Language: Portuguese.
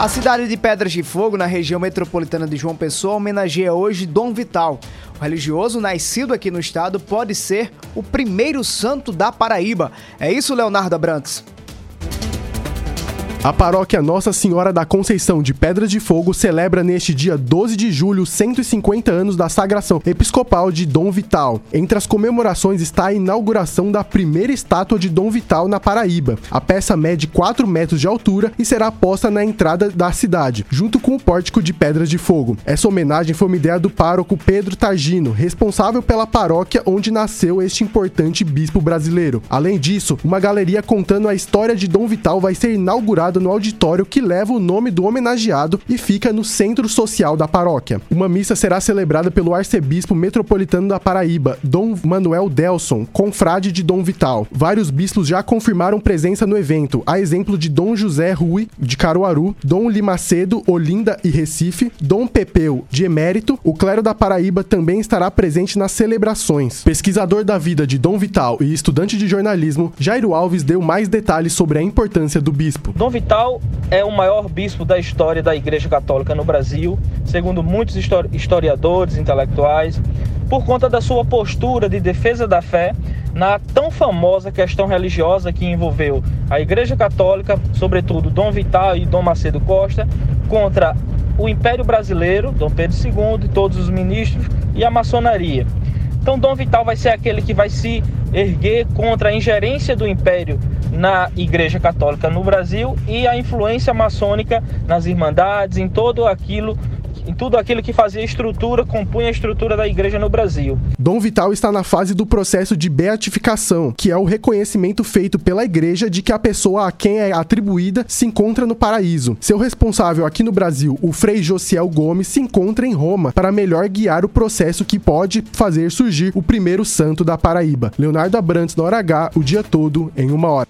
A cidade de Pedras de Fogo, na região metropolitana de João Pessoa, homenageia hoje Dom Vital. O religioso nascido aqui no estado pode ser o primeiro santo da Paraíba. É isso, Leonardo Abrantes? A paróquia Nossa Senhora da Conceição de Pedras de Fogo celebra neste dia 12 de julho 150 anos da sagração episcopal de Dom Vital. Entre as comemorações está a inauguração da primeira estátua de Dom Vital na Paraíba. A peça mede 4 metros de altura e será posta na entrada da cidade, junto com o pórtico de Pedras de Fogo. Essa homenagem foi uma ideia do pároco Pedro Targino, responsável pela paróquia onde nasceu este importante bispo brasileiro. Além disso, uma galeria contando a história de Dom Vital vai ser inaugurada no auditório que leva o nome do homenageado e fica no centro social da paróquia. Uma missa será celebrada pelo arcebispo metropolitano da Paraíba, Dom Manuel Delson, confrade de Dom Vital. Vários bispos já confirmaram presença no evento, a exemplo de Dom José Rui, de Caruaru, Dom Limacedo, Olinda e Recife, Dom Pepeu, de Emérito. O clero da Paraíba também estará presente nas celebrações. Pesquisador da vida de Dom Vital e estudante de jornalismo, Jairo Alves deu mais detalhes sobre a importância do bispo. Dom Vital é o maior bispo da história da Igreja Católica no Brasil, segundo muitos historiadores, intelectuais, por conta da sua postura de defesa da fé na tão famosa questão religiosa que envolveu a Igreja Católica, sobretudo Dom Vital e Dom Macedo Costa, contra o Império Brasileiro, Dom Pedro II e todos os ministros e a maçonaria. Então, Dom Vital vai ser aquele que vai se erguer contra a ingerência do Império na Igreja Católica no Brasil e a influência maçônica nas irmandades, em todo aquilo em tudo aquilo que fazia estrutura, compunha a estrutura da igreja no Brasil. Dom Vital está na fase do processo de beatificação, que é o reconhecimento feito pela igreja de que a pessoa a quem é atribuída se encontra no paraíso. Seu responsável aqui no Brasil, o Frei Josiel Gomes, se encontra em Roma para melhor guiar o processo que pode fazer surgir o primeiro santo da Paraíba. Leonardo Abrantes, na hora H, o dia todo, em uma hora.